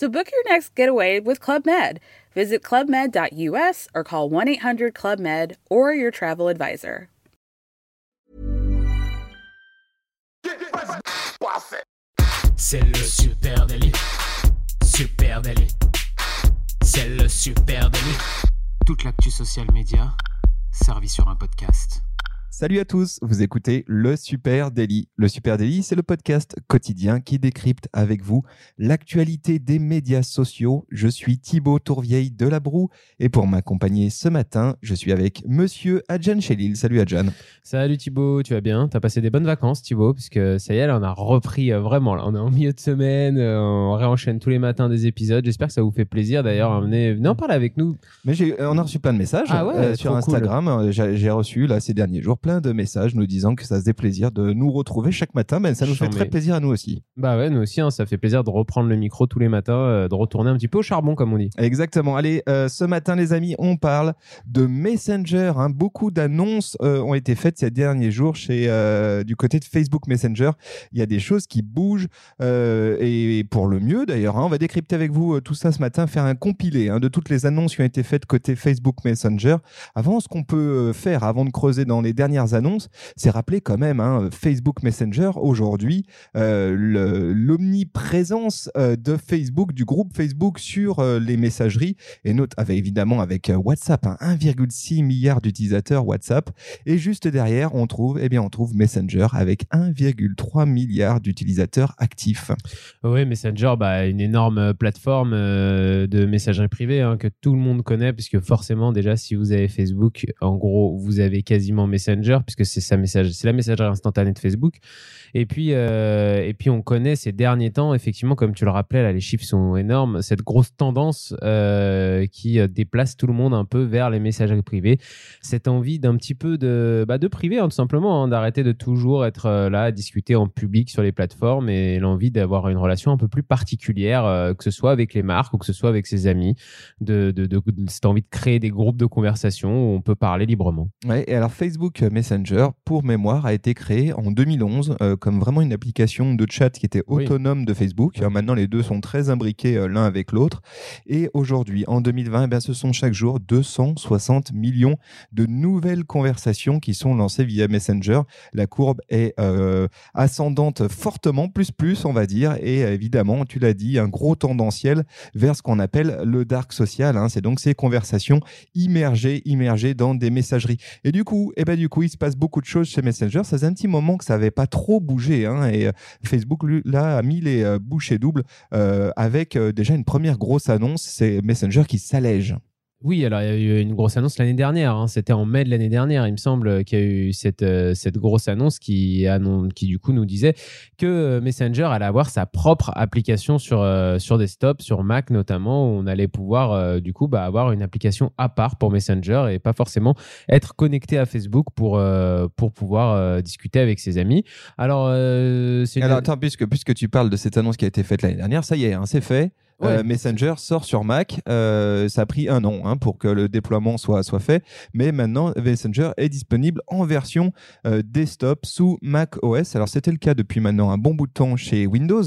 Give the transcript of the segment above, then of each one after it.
So book your next getaway with Club Med. Visit clubmed.us or call 1 800 Club Med or your travel advisor. C'est le super délit. Super délit. C'est le super délit. Toute l'actu social média servie sur un podcast. Salut à tous, vous écoutez le Super Daily. Le Super Daily, c'est le podcast quotidien qui décrypte avec vous l'actualité des médias sociaux. Je suis Thibaut Tourvieille de La Broue et pour m'accompagner ce matin, je suis avec monsieur Adjan Chelil. Salut Adjan. Salut Thibaut, tu vas bien? T'as passé des bonnes vacances Thibaut Puisque ça y est, là, on a repris euh, vraiment. Là, on est en milieu de semaine, euh, on réenchaîne tous les matins des épisodes. J'espère que ça vous fait plaisir d'ailleurs. Venez, venez en parler avec nous. Mais j'ai- on a reçu plein de messages Ah ouais, euh, sur cool. Instagram. Euh, J'ai j'ai reçu là ces derniers jours plein de messages nous disant que ça se faisait plaisir de nous retrouver chaque matin. Mais ça nous fait très plaisir à nous aussi. Bah ouais, nous aussi, hein, ça fait plaisir de reprendre le micro tous les matins, euh, de retourner un petit peu au charbon, comme on dit. Exactement. Allez, euh, ce matin, les amis, on parle de Messenger. hein. Beaucoup d'annonces euh, ont été faites ces derniers jours chez euh, du côté de Facebook Messenger. Il y a des choses qui bougent euh, et pour le mieux d'ailleurs. hein. On va décrypter avec vous euh, tout ça ce matin, faire un compilé hein, de toutes les annonces qui ont été faites côté Facebook Messenger. Avant, ce qu'on peut faire, avant de creuser dans les dernières annonces, c'est rappeler quand même hein, Facebook Messenger aujourd'hui euh, l'omniprésence euh, de Facebook, du groupe Facebook sur euh, les messageries, et note avec, évidemment avec euh, WhatsApp, hein, 1,6 milliard d'utilisateurs WhatsApp, et juste derrière on trouve, eh bien on trouve Messenger avec 1,3 milliard d'utilisateurs actifs. Oui, Messenger, bah, une énorme plateforme de messagerie privée hein, que tout le monde connaît, puisque forcément, déjà, si vous avez Facebook, en gros, vous avez quasiment Messenger, puisque c'est sa message, c'est la messagerie instantanée de Facebook. Et puis, euh, et puis, on connaît ces derniers temps, effectivement, comme tu le rappelais, les chiffres sont énormes, cette grosse tendance euh, qui euh, déplace tout le monde un peu vers les messageries privées. Cette envie d'un petit peu de, bah, de privé, hein, tout simplement, hein, d'arrêter de toujours être là à discuter en public sur les plateformes et l'envie d'avoir une relation un peu plus particulière, que ce soit avec les marques ou que ce soit avec ses amis, de, cette envie de créer des groupes de conversation où on peut parler librement. Et alors Facebook Messenger, pour mémoire, a été créé en 2011 euh, comme vraiment une application de chat qui était Oui. autonome de Facebook. Alors maintenant, les deux sont très imbriqués euh, l'un avec l'autre. Et aujourd'hui, en 2020, eh bien, ce sont chaque jour 260 millions de nouvelles conversations qui sont lancées via Messenger. La courbe est euh, ascendante fortement, plus plus, on va dire. Et évidemment, tu l'as dit, un gros tendanciel vers ce qu'on appelle le dark social. hein. C'est donc ces conversations immergées, immergées dans des messageries. Et du coup, eh ben, du coup, il se passe beaucoup de choses chez Messenger. Ça faisait un petit moment que ça n'avait pas trop bougé. hein. et euh, Facebook, là, a mis les euh, bouchées doubles euh, avec déjà une première grosse annonce. C'est Messenger qui s'allège. Oui, alors il y a eu une grosse annonce l'année dernière. hein. C'était en mai de l'année dernière, il me semble, qu'il y a eu cette, euh, cette grosse annonce qui, qui, du coup, nous disait que euh, Messenger allait avoir sa propre application sur, euh, sur desktop, sur Mac notamment, où on allait pouvoir, euh, du coup, bah, avoir une application à part pour Messenger et pas forcément être connecté à Facebook pour, euh, pour pouvoir euh, discuter avec ses amis. Alors, euh, une- Alors attends, puisque, puisque tu parles de cette annonce qui a été faite l'année dernière, ça y est, hein, c'est fait. Euh, Ouais. Messenger sort sur Mac. Euh, ça a pris un an hein, pour que le déploiement soit, soit fait. Mais maintenant, Messenger est disponible en version euh, desktop sous Mac OS. Alors, c'était le cas depuis maintenant un bon bout de temps chez Windows.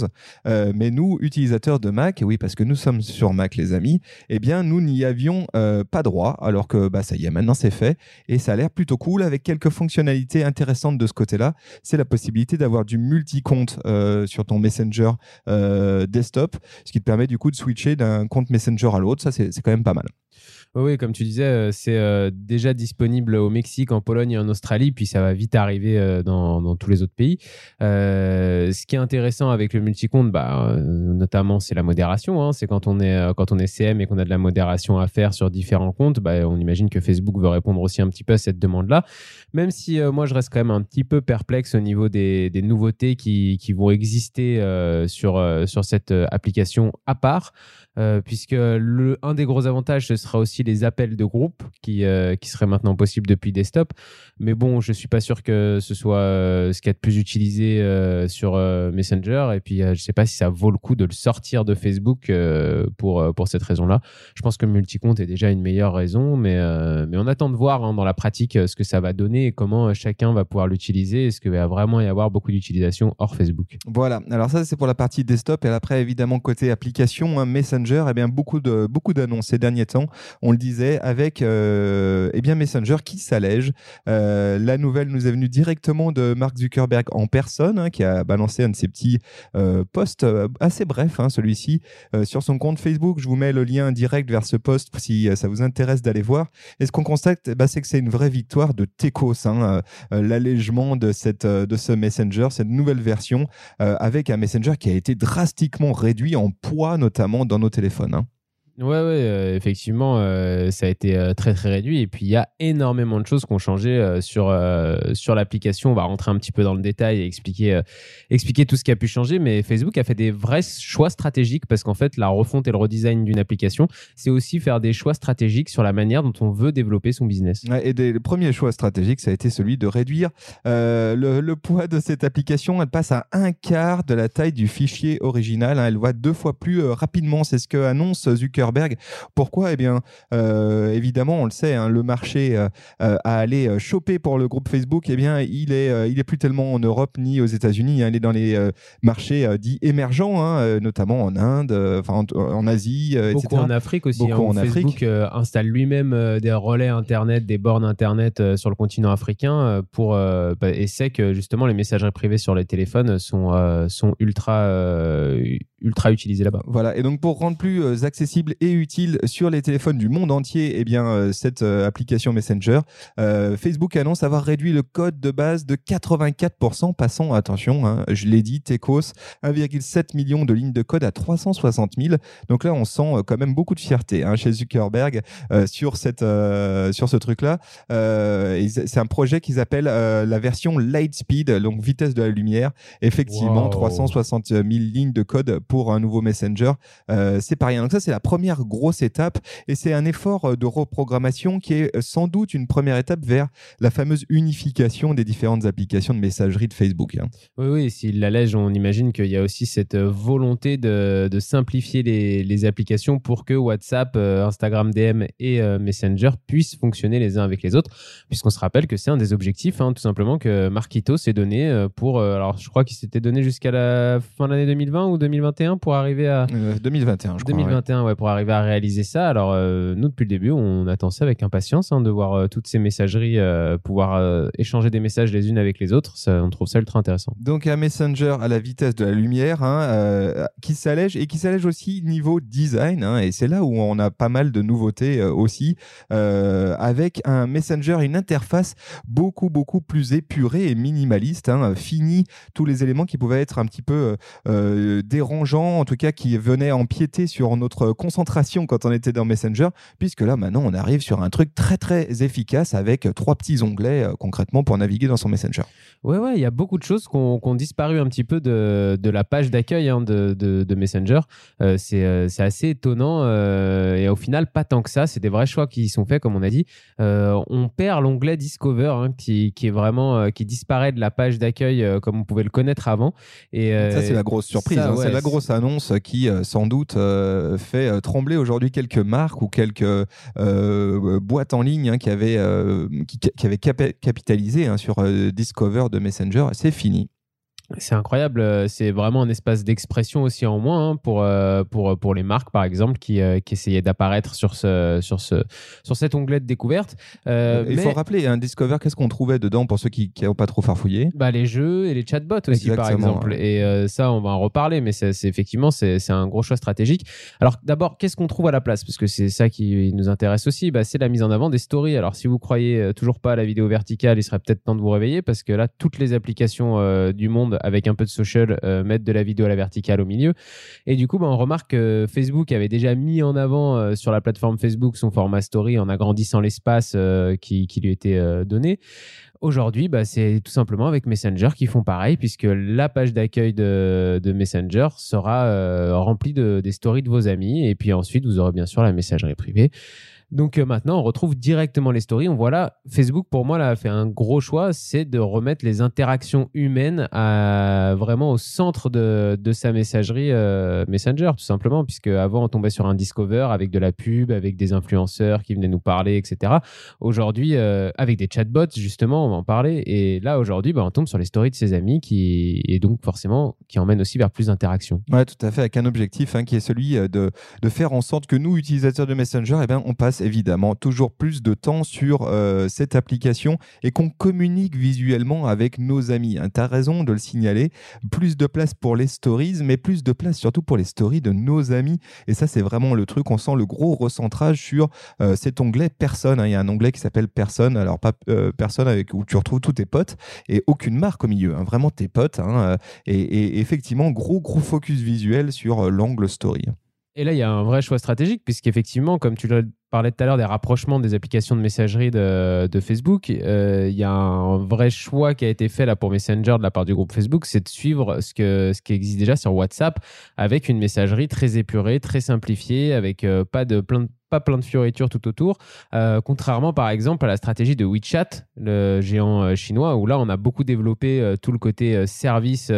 Mais nous, utilisateurs de Mac, oui, parce que nous sommes sur Mac, les amis, eh bien, nous n'y avions pas droit. Alors que, bah, ça y est, maintenant c'est fait. Et ça a l'air plutôt cool avec quelques fonctionnalités intéressantes de ce côté-là. C'est la possibilité d'avoir du multi-compte sur ton Messenger desktop, ce qui te permet du coup de switcher d'un compte Messenger à l'autre. Ça, c'est c'est quand même pas mal. Oui, comme tu disais, euh, c'est euh, déjà disponible au Mexique, en Pologne et en Australie, puis ça va vite arriver euh, dans, tous les autres pays. Ce qui est intéressant avec le multicompte, bah, notamment, c'est la modération. hein. C'est quand on est quand on est CM et qu'on a de la modération à faire sur différents comptes, bah, on imagine que Facebook veut répondre aussi un petit peu à cette demande-là. Même si moi, je reste quand même un petit peu perplexe au niveau des, nouveautés qui, vont exister sur, cette application à part. Euh, puisque le, un des gros avantages, ce sera aussi les appels de groupe qui, euh, qui seraient maintenant possibles depuis desktop. Mais bon, je suis pas sûr que ce soit euh, ce qui est le plus utilisé sur Messenger. Et puis, je sais pas si ça vaut le coup de le sortir de Facebook pour, pour cette raison-là. Je pense que multicompte est déjà une meilleure raison, mais, mais on attend de voir hein, dans la pratique ce que ça va donner et comment chacun va pouvoir l'utiliser. Est-ce qu'il va vraiment y avoir beaucoup d'utilisation hors Facebook? Voilà, alors ça c'est pour la partie desktop et après évidemment côté application, hein, Messenger, eh beaucoup de beaucoup d'annonces ces derniers temps, on le disait avec euh, eh bien Messenger qui s'allège. Euh, la nouvelle nous est venue directement de Mark Zuckerberg en personne hein, qui a balancé un de ses petits euh, posts euh, assez bref hein, celui-ci sur son compte Facebook. Je vous mets le lien direct vers ce post si ça vous intéresse d'aller voir. Et ce qu'on constate, bah, c'est que c'est une vraie victoire de Tecos, hein, l'allègement de de ce Messenger, cette nouvelle version avec un Messenger qui a été drastiquement réduit en poids, notamment dans nos téléphones. hein. Ouais, ouais, euh, effectivement, euh, ça a été euh, très très réduit. Et puis il y a énormément de choses qui ont changé sur sur l'application. On va rentrer un petit peu dans le détail et expliquer expliquer tout ce qui a pu changer. Mais Facebook a fait des vrais choix stratégiques parce qu'en fait, la refonte et le redesign d'une application, c'est aussi faire des choix stratégiques sur la manière dont on veut développer son business. Et le premier choix stratégique, ça a été celui de réduire le, poids de cette application. Elle passe à un quart de la taille du fichier original. hein. Elle va deux fois plus rapidement. C'est ce que annonce Zuckerberg. Pourquoi? Eh bien, euh, évidemment, on le sait, hein, le marché euh, euh, à aller euh, choper pour le groupe Facebook, eh bien, il est, euh, il est plus tellement en Europe ni aux États-Unis. hein. Il est dans les euh, marchés euh, dits émergents, hein, euh, notamment en Inde, euh, enfin en, en Asie, euh, Beaucoup etc. en Afrique aussi. Beaucoup hein, en Facebook Afrique. euh, installe lui-même euh, des relais Internet, des bornes Internet euh, sur le continent africain euh, pour euh, bah, et sait que justement les messageries privées sur les téléphones sont euh, sont ultra euh, ultra utilisées là-bas. Voilà, et donc pour rendre plus euh, accessible et utile sur les téléphones du monde entier, eh bien euh, cette euh, application Messenger, euh, Facebook annonce avoir réduit le code de base de 84%, passant, attention, hein, je l'ai dit, Tecos, 1,7 million de lignes de code à 360 000. Donc là, on sent quand même beaucoup de fierté hein, chez Zuckerberg euh, sur cette euh, sur ce truc-là. Euh, c'est un projet qu'ils appellent euh, la version Lightspeed, donc vitesse de la lumière. Effectivement, Wow. 360 000 lignes de code pour un nouveau Messenger. Euh, c'est pas rien. Donc ça, c'est la première grosse étape et c'est un effort euh, de reprogrammation qui est euh, sans doute une première étape vers la fameuse unification des différentes applications de messagerie de Facebook. hein. Oui, oui, s'il l'allège, on imagine qu'il y a aussi cette volonté de, simplifier les, applications pour que WhatsApp, Instagram DM et Messenger puissent fonctionner les uns avec les autres, puisqu'on se rappelle que c'est un des objectifs, hein, tout simplement, que Marquito s'est donné pour, alors je crois qu'il s'était donné jusqu'à la fin de l'année 2020 ou 2021 pour arriver à... Euh, 2021, je crois. ouais. 2021, ouais. pour arriver à réaliser ça. Alors, euh, nous, depuis le début, on attend ça avec impatience, hein, de voir euh, toutes ces messageries euh, pouvoir euh, échanger des messages les unes avec les autres. Ça, on trouve ça ultra intéressant. Donc un Messenger à la vitesse de la lumière hein, euh, qui s'allège et qui s'allège aussi niveau design. hein, et c'est là où on a pas mal de nouveautés euh, aussi euh, avec un Messenger, une interface beaucoup beaucoup plus épurée et minimaliste. Fini tous les éléments qui pouvaient être un petit peu euh, en tout cas qui venaient empiéter sur notre concentration quand on était dans Messenger, puisque là maintenant on arrive sur un truc très très efficace avec trois petits onglets euh, concrètement pour naviguer dans son Messenger. Ouais, ouais, il y a beaucoup de choses qui ont, ont disparu un petit peu de, de la page d'accueil hein, de, de, de Messenger. Euh, c'est euh, assez étonnant euh, et au final, pas tant que ça. C'est des vrais choix qui sont faits, comme on a dit. On perd l'onglet Discover hein, qui, qui est vraiment qui disparaît de la page d'accueil comme on pouvait le connaître avant. Et Ça, c'est la grosse surprise. ça, hein. ouais, c'est la c'est- grosse annonce qui, euh, sans doute, euh, fait euh, trembler aujourd'hui quelques marques ou quelques boîtes en ligne hein, qui avaient, qui, avaient capitalisé hein, sur Discover de Messenger. C'est fini. C'est incroyable, euh, c'est vraiment un espace d'expression aussi en moins hein, pour, euh, pour, pour les marques par exemple qui, euh, qui essayaient d'apparaître sur, ce, sur, ce, sur cet onglet de découverte. Euh, Il mais- faut rappeler, un Discover, qu'est-ce qu'on trouvait dedans pour ceux qui n'ont pas trop farfouillé? Bah, les jeux et les chatbots aussi, par exemple. Et euh, ça, on va en reparler, mais c'est effectivement, c'est c'est un gros choix stratégique. Alors, d'abord, qu'est-ce qu'on trouve à la place? Parce que c'est ça qui nous intéresse aussi. Bah, c'est la mise en avant des stories. Alors, si vous croyez euh, toujours pas à la vidéo verticale, il serait peut-être temps de vous réveiller parce que là, toutes les applications euh, du monde avec un peu de social, mettre de la vidéo à la verticale au milieu. Et du coup, bah, on remarque que Facebook avait déjà mis en avant sur la plateforme Facebook son format story en agrandissant l'espace qui, lui était donné. Aujourd'hui, bah, c'est tout simplement avec Messenger qui font pareil, puisque la page d'accueil de, Messenger sera euh, remplie de, des stories de vos amis. Et puis ensuite, vous aurez bien sûr la messagerie privée. Donc euh, maintenant, on retrouve directement les stories. On voit là, Facebook, pour moi, là, a fait un gros choix, c'est de remettre les interactions humaines vraiment au centre de, sa messagerie euh, Messenger, tout simplement, puisque avant, on tombait sur un Discover avec de la pub, avec des influenceurs qui venaient nous parler, etc. Aujourd'hui, euh, avec des chatbots, justement, on va en parler. Et là, aujourd'hui, bah, on tombe sur les stories de ses amis qui, et donc forcément, qui emmènent aussi vers plus d'interactions. Ouais, tout à fait, avec un objectif hein, qui est celui de, faire en sorte que nous, utilisateurs de Messenger, eh ben, on passe évidemment toujours plus de temps sur euh, cette application et qu'on communique visuellement avec nos amis. Hein, tu as raison de le signaler. Plus de place pour les stories, mais plus de place surtout pour les stories de nos amis. Et ça, c'est vraiment le truc. On sent le gros recentrage sur euh, cet onglet personne. Hein. Il y a un onglet qui s'appelle personne. Alors, pas euh, personne avec où tu retrouves tous tes potes et aucune marque au milieu. Hein. Vraiment tes potes. Et, et, effectivement, gros, gros focus visuel sur l'angle story. Et là, il y a un vrai choix stratégique, puisqu'effectivement, comme tu le parlais tout à l'heure des rapprochements des applications de messagerie de, Facebook, euh, il y a un vrai choix qui a été fait là pour Messenger de la part du groupe Facebook, c'est de suivre ce, que, ce qui existe déjà sur WhatsApp avec une messagerie très épurée, très simplifiée, avec euh, pas de plein de pas plein de fioritures tout autour, euh, contrairement par exemple à la stratégie de WeChat, le géant euh, chinois, où là on a beaucoup développé euh, tout le côté service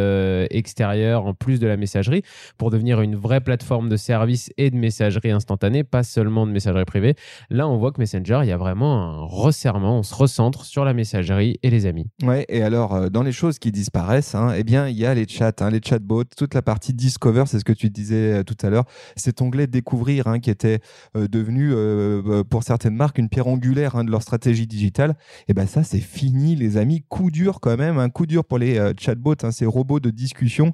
extérieur en plus de la messagerie pour devenir une vraie plateforme de service et de messagerie instantanée, pas seulement de messagerie privée. Là on voit que Messenger, il y a vraiment un resserrement, on se recentre sur la messagerie et les amis. Ouais, et alors dans les choses qui disparaissent, hein, eh bien il y a les chats, hein, les chatbots, toute la partie Discover, c'est ce que tu disais tout à l'heure, cet onglet découvrir hein, qui était de devenu euh, euh, pour certaines marques une pierre angulaire hein, de leur stratégie digitale. Et ben ça, c'est fini, les amis. Coup dur quand même, un coup dur pour les euh, chatbots, hein, ces robots de discussion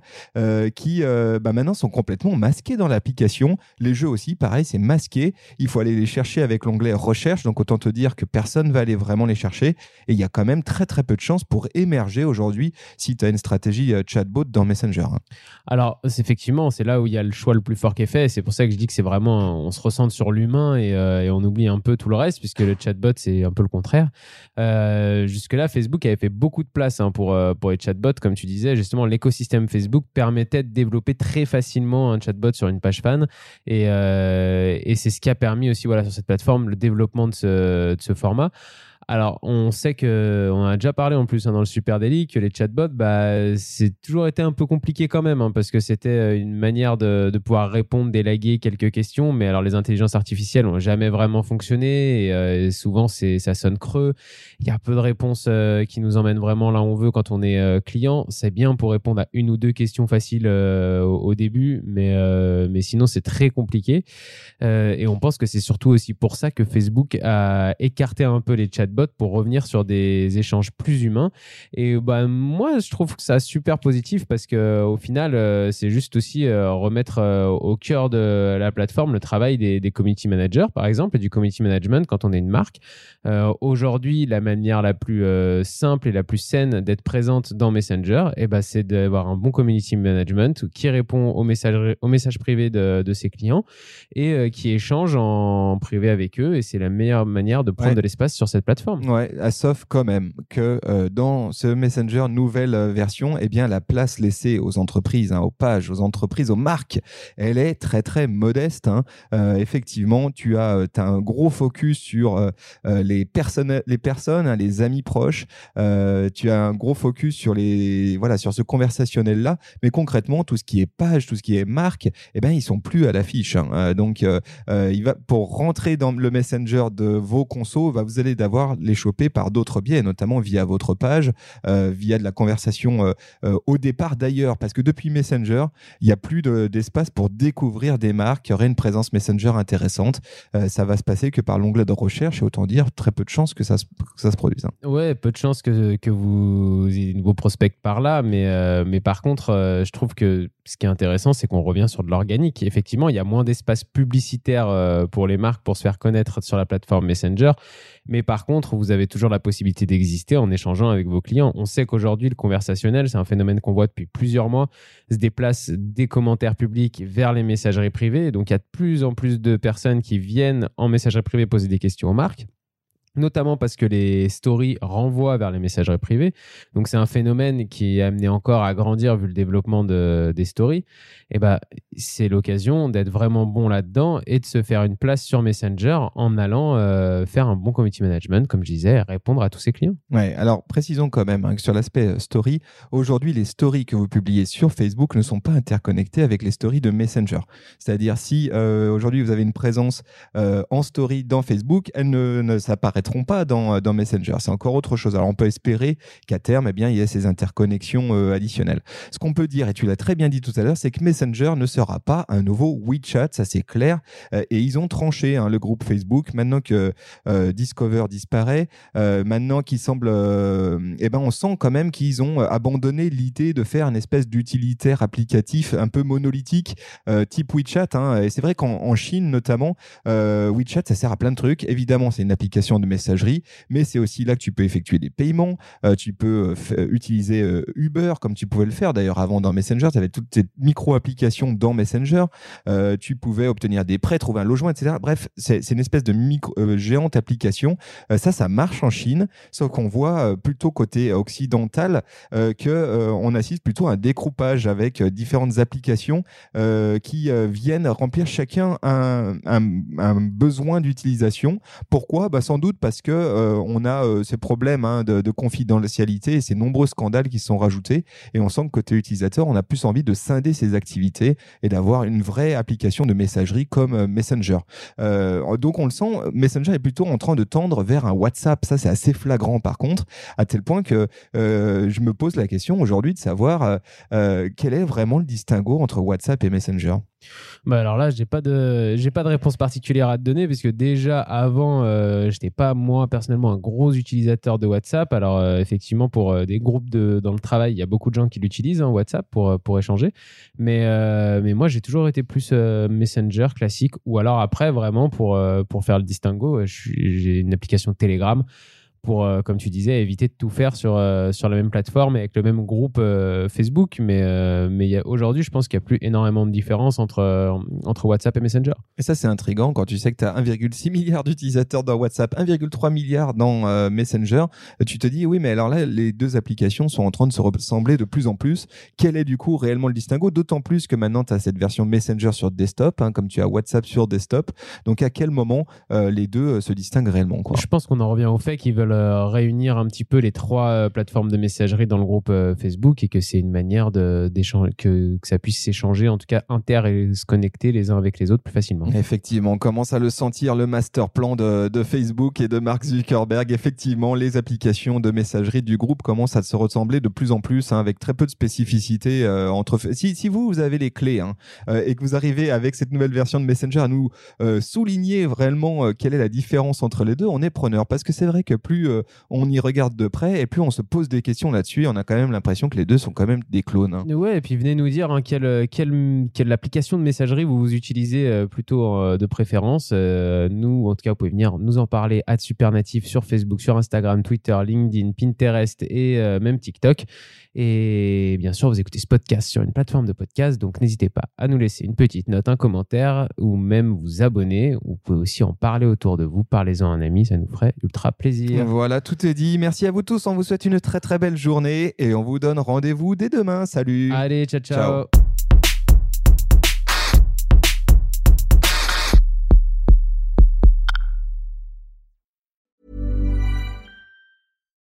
qui bah, maintenant sont complètement masqués dans l'application. Les jeux aussi, pareil, c'est masqué. Il faut aller les chercher avec l'onglet recherche. Donc autant te dire que personne va aller vraiment les chercher. Et il y a quand même très très peu de chances pour émerger aujourd'hui si tu as une stratégie chatbot dans Messenger. Hein. Alors effectivement, c'est là où il y a le choix le plus fort qui est fait. C'est pour ça que je dis que c'est vraiment, on se ressent sur l'humain euh, et, on oublie un peu tout le reste puisque le chatbot c'est un peu le contraire. Euh, jusque-là, Facebook avait fait beaucoup de place hein, pour, euh, pour les chatbots, comme tu disais. Justement, l'écosystème Facebook permettait de développer très facilement un chatbot sur une page fan et, c'est ce qui a permis aussi voilà, sur cette plateforme le développement de ce format. Alors, on sait que, on a déjà parlé en plus hein, dans le Super Daily, que les chatbots, bah, c'est toujours été un peu compliqué quand même, hein, parce que c'était euh, une manière de, pouvoir répondre, d'élaguer quelques questions, mais alors les intelligences artificielles n'ont jamais vraiment fonctionné, et, euh, souvent ça sonne creux. Il y a peu de réponses euh, qui nous emmènent vraiment là où on veut quand on est client. C'est bien pour répondre à une ou deux questions faciles au, début, mais, mais sinon c'est très compliqué. et on pense que c'est surtout aussi pour ça que Facebook a écarté un peu les chatbots pour revenir sur des échanges plus humains. Et bah, moi, je trouve que ça super positif parce que au final, euh, c'est juste aussi euh, remettre euh, au cœur de la plateforme le travail des, des, community managers, par exemple, et du community management quand on est une marque. Aujourd'hui, la manière la plus simple et la plus saine d'être présente dans Messenger, et eh ben c'est d'avoir un bon community management qui répond aux messages, aux messages privés de, de ses clients et qui échange en privé avec eux. Et c'est la meilleure manière de prendre de l'espace sur cette plateforme. Sauf quand même que euh, dans ce Messenger nouvelle euh, version, eh bien la place laissée aux entreprises, hein, aux pages, aux entreprises, aux marques, elle est très très modeste. Hein. Euh, effectivement, tu as, un gros focus sur les personnes, les personnes, hein, les amis proches. tu as un gros focus sur les voilà sur ce conversationnel là. Mais concrètement, tout ce qui est page, tout ce qui est marque, eh ben ils sont plus à l'affiche. donc, il va pour rentrer dans le Messenger de vos consos, va vous allez d'avoir les choper par d'autres biais, notamment via votre page, euh, via de la conversation euh, euh, au départ d'ailleurs, parce que depuis Messenger, il n'y a plus d'espace pour découvrir des marques qui auraient une présence Messenger intéressante. ça va se passer que par l'onglet de recherche, et autant dire très peu de chances que ça se, produise. Hein. Ouais, peu de chances que, que vous, vous prospectez par là, mais, mais par contre, je trouve que ce qui est intéressant, c'est qu'on revient sur de l'organique. Effectivement, il y a moins d'espace publicitaire pour les marques pour se faire connaître sur la plateforme Messenger. Mais par contre, vous avez toujours la possibilité d'exister en échangeant avec vos clients. On sait qu'aujourd'hui, le conversationnel, c'est un phénomène qu'on voit depuis plusieurs mois, se déplace des commentaires publics vers les messageries privées. Donc, il y a de plus en plus de personnes qui viennent en messagerie privée poser des questions aux marques notamment parce que les stories renvoient vers les messageries privées. Donc c'est un phénomène qui est amené encore à grandir vu le développement de, des stories. Et ben c'est l'occasion d'être vraiment bon là-dedans et de se faire une place sur Messenger en allant euh, faire un bon community management, comme je disais, répondre à tous ses clients. Ouais, alors précisons quand même hein, que sur l'aspect euh, story, aujourd'hui les stories que vous publiez sur Facebook ne sont pas interconnectées avec les stories de Messenger. C'est-à-dire si euh, aujourd'hui vous avez une présence en story dans Facebook, elles ne, ne s'apparaît n'apparaîtront pas dans, euh, dans Messenger. C'est encore autre chose. Alors on peut espérer qu'à terme, eh bien, il y ait ces interconnexions euh, additionnelles. Ce qu'on peut dire, et tu l'as très bien dit tout à l'heure, c'est que Messenger ne sera pas un nouveau WeChat, ça c'est clair. Euh, et ils ont tranché hein, le groupe Facebook. Maintenant que Discover disparaît, maintenant qu'il semble, eh ben, on sent quand même qu'ils ont abandonné l'idée de faire une espèce d'utilitaire applicatif un peu monolithique, type WeChat. Hein. Et c'est vrai qu'en Chine notamment, WeChat, ça sert à plein de trucs. Évidemment, c'est une application de messagerie, mais c'est aussi là que tu peux effectuer des paiements, euh, tu peux euh, euh, utiliser Uber comme tu pouvais le faire d'ailleurs avant dans Messenger, tu avais toutes tes micro-applications dans Messenger, tu pouvais obtenir des prêts, trouver un logement, etc. Bref, c'est une espèce de géante application. ça, ça marche en Chine, sauf qu'on voit plutôt côté occidental que on assiste plutôt à un décroupage avec différentes applications qui viennent remplir chacun un, un besoin d'utilisation. Pourquoi? Bah, Sans doute parce que euh, on a euh, ces problèmes hein, de, confidentialité et ces nombreux scandales qui sont rajoutés. Et on sent que côté utilisateur, on a plus envie de scinder ses activités et d'avoir une vraie application de messagerie comme euh, Messenger. donc on le sent, Messenger est plutôt en train de tendre vers un WhatsApp. Ça, c'est assez flagrant par contre, à tel point que je me pose la question aujourd'hui de savoir quel est vraiment le distinguo entre WhatsApp et Messenger? Bah alors là, j'ai pas pas de réponse particulière à te donner puisque déjà avant, euh, j'étais pas moi personnellement un gros utilisateur de WhatsApp. Alors euh, effectivement, pour euh, des groupes de dans le travail, il y a beaucoup de gens qui l'utilisent hein, WhatsApp pour pour échanger. Mais mais moi, j'ai toujours été plus Messenger classique ou alors après vraiment pour pour faire le distinguo, j'ai une application Telegram pour, euh, comme tu disais, éviter de tout faire sur, euh, sur la même plateforme et avec le même groupe euh, Facebook. Mais, mais aujourd'hui, je pense qu'il n'y a plus énormément de différence entre, entre WhatsApp et Messenger. Et ça, c'est intriguant quand tu sais que tu as 1,6 milliard d'utilisateurs dans WhatsApp, 1,3 milliard dans Messenger. Tu te dis, oui, mais alors là, les deux applications sont en train de se ressembler de plus en plus. Quel est du coup réellement le distinguo? D'autant plus que maintenant, tu as cette version Messenger sur desktop, hein, comme tu as WhatsApp sur desktop. Donc, à quel moment les deux se distinguent réellement quoi? Je pense qu'on en revient au fait qu'ils veulent euh, réunir un petit peu les trois euh, plateformes de messagerie dans le groupe euh, Facebook et que c'est une manière de, que, ça puisse s'échanger, en tout cas inter et se connecter les uns avec les autres plus facilement. Effectivement, on commence à le sentir, le master plan de, Facebook et de Mark Zuckerberg. Effectivement, les applications de messagerie du groupe commencent à se ressembler de plus en plus, hein, avec très peu de spécificité entre. Si, si vous, vous avez les clés hein, et que vous arrivez avec cette nouvelle version de Messenger à nous souligner vraiment quelle est la différence entre les deux, on est preneur parce que c'est vrai que plus euh, on y regarde de près et plus on se pose des questions là-dessus. On a quand même l'impression que les deux sont quand même des clones. Hein. Ouais, et puis venez nous dire hein, quelle, quelle, quelle, application de messagerie vous, utilisez euh, plutôt euh, de préférence. nous, en tout cas, vous pouvez venir nous en parler à Supernatif sur Facebook, sur Instagram, Twitter, LinkedIn, Pinterest et même TikTok. Et bien sûr, vous écoutez ce podcast sur une plateforme de podcast, donc n'hésitez pas à nous laisser une petite note, un commentaire ou même vous abonner. Vous pouvez aussi en parler autour de vous, parlez-en à un ami, ça nous ferait ultra plaisir. Voilà, tout est dit. Merci à vous tous. On vous souhaite une très très belle journée et on vous donne rendez-vous dès demain. Salut. Allez, ciao. ciao.